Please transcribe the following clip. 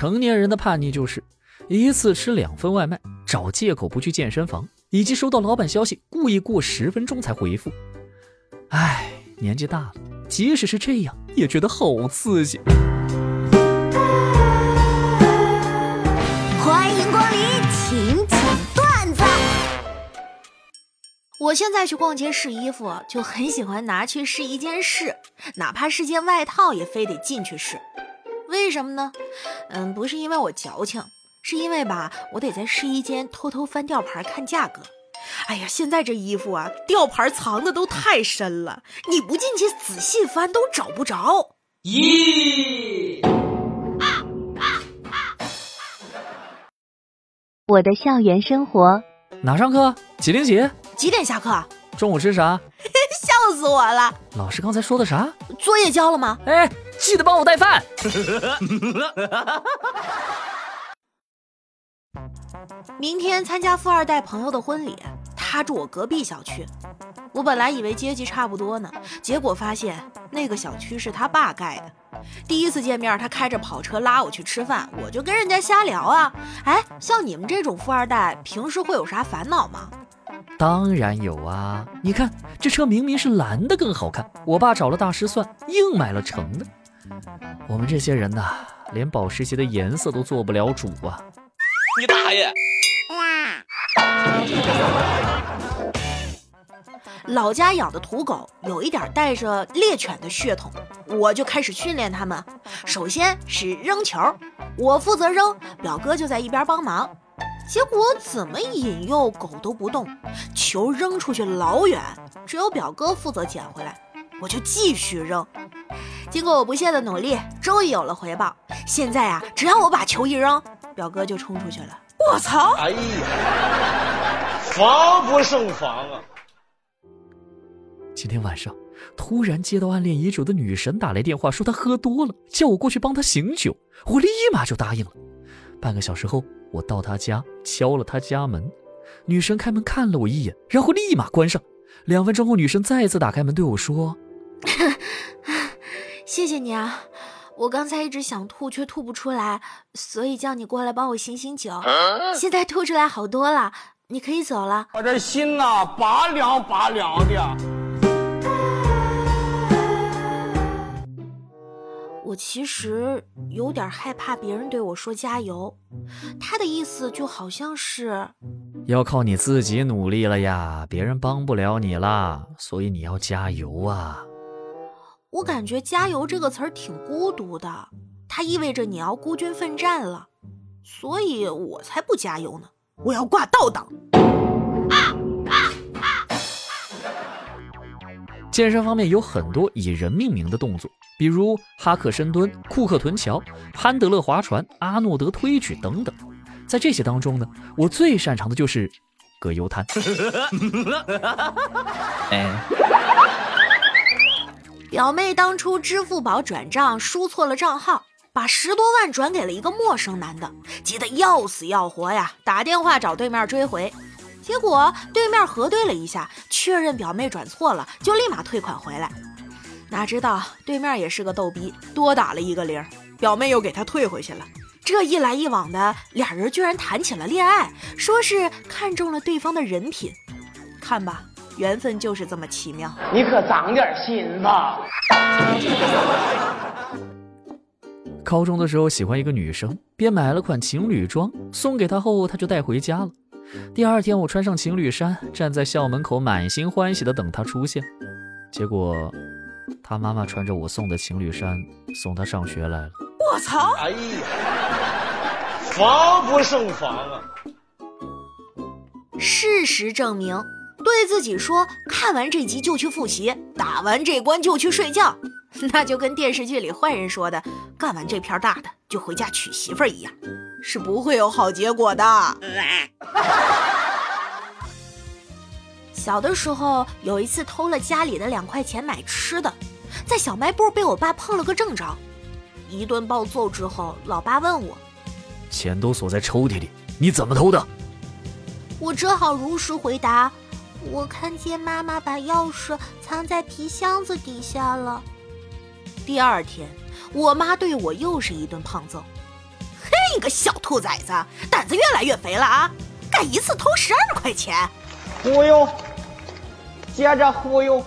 成年人的叛逆就是一次吃两份外卖，找借口不去健身房，以及收到老板消息故意过十分钟才回复。唉，年纪大了，即使是这样，也觉得好刺激。欢迎光临，请讲段子。我现在去逛街试衣服，就很喜欢拿去试一件试，哪怕是件外套，也非得进去试。为什么呢？嗯，不是因为我矫情，是因为吧，我得在试衣间偷偷翻吊牌看价格。哎呀，现在这衣服啊，吊牌藏的都太深了，你不进去仔细翻都找不着。咦？我的校园生活哪上课？几零几？几点下课？中午吃啥？笑死我了！老师刚才说的啥？作业交了吗？哎，记得帮我带饭。明天参加富二代朋友的婚礼，他住我隔壁小区。我本来以为阶级差不多呢，结果发现那个小区是他爸盖的。第一次见面，他开着跑车拉我去吃饭，我就跟人家瞎聊啊。哎，像你们这种富二代，平时会有啥烦恼吗？当然有啊！你看这车明明是蓝的更好看，我爸找了大师算，硬买了橙的。我们这些人呐，连保时捷的颜色都做不了主啊！你大爷！老家养的土狗有一点带着猎犬的血统，我就开始训练它们。首先是扔球，我负责扔，表哥就在一边帮忙。结果怎么引诱狗都不动，球扔出去老远，只有表哥负责捡回来，我就继续扔。经过我不懈的努力，终于有了回报。现在啊，只要我把球一扔，表哥就冲出去了。我操！哎呀，防不胜防啊！今天晚上突然接到暗恋已久的女神打来电话，说她喝多了，叫我过去帮她醒酒。我立马就答应了。半个小时后，我到她家敲了她家门，女神开门看了我一眼，然后立马关上。两分钟后，女神再次打开门对我说：“谢谢你啊，我刚才一直想吐却吐不出来，所以叫你过来帮我醒醒酒。现在吐出来好多了，你可以走了。我这心呐，拔凉拔凉的。”我其实有点害怕别人对我说加油，他的意思就好像是要靠你自己努力了呀，别人帮不了你啦，所以你要加油啊。我感觉“加油”这个词儿挺孤独的，它意味着你要孤军奋战了，所以我才不加油呢，我要挂倒档。健身方面有很多以人命名的动作。比如哈克深蹲、库克臀桥、潘德勒划船、阿诺德推举等等，在这些当中呢，我最擅长的就是葛优瘫。哎，表妹当初支付宝转账输错了账号，把十多万转给了一个陌生男的，急得要死要活呀，打电话找对面追回，结果对面核对了一下，确认表妹转错了，就立马退款回来。哪知道对面也是个逗逼，多打了一个零，表妹又给他退回去了。这一来一往的，俩人居然谈起了恋爱，说是看中了对方的人品。看吧，缘分就是这么奇妙。你可长点心吧。高中的时候喜欢一个女生，便买了款情侣装送给她，后她就带回家了。第二天我穿上情侣衫，站在校门口，满心欢喜的等她出现，结果。他妈妈穿着我送的情侣衫送她上学来了。我操！哎呀，防不胜防啊！事实证明，对自己说看完这集就去复习，打完这关就去睡觉，那就跟电视剧里坏人说的干完这片大的就回家娶媳妇儿一样，是不会有好结果的。小的时候有一次偷了家里的两块钱买吃的，在小卖部被我爸碰了个正着，一顿暴揍之后，老爸问我：“钱都锁在抽屉里，你怎么偷的？”我只好如实回答：“我看见妈妈把钥匙藏在皮箱子底下了。”第二天，我妈对我又是一顿胖揍：“嘿，你个小兔崽子，胆子越来越肥了啊！敢一次偷十二块钱？忽悠，接着忽悠。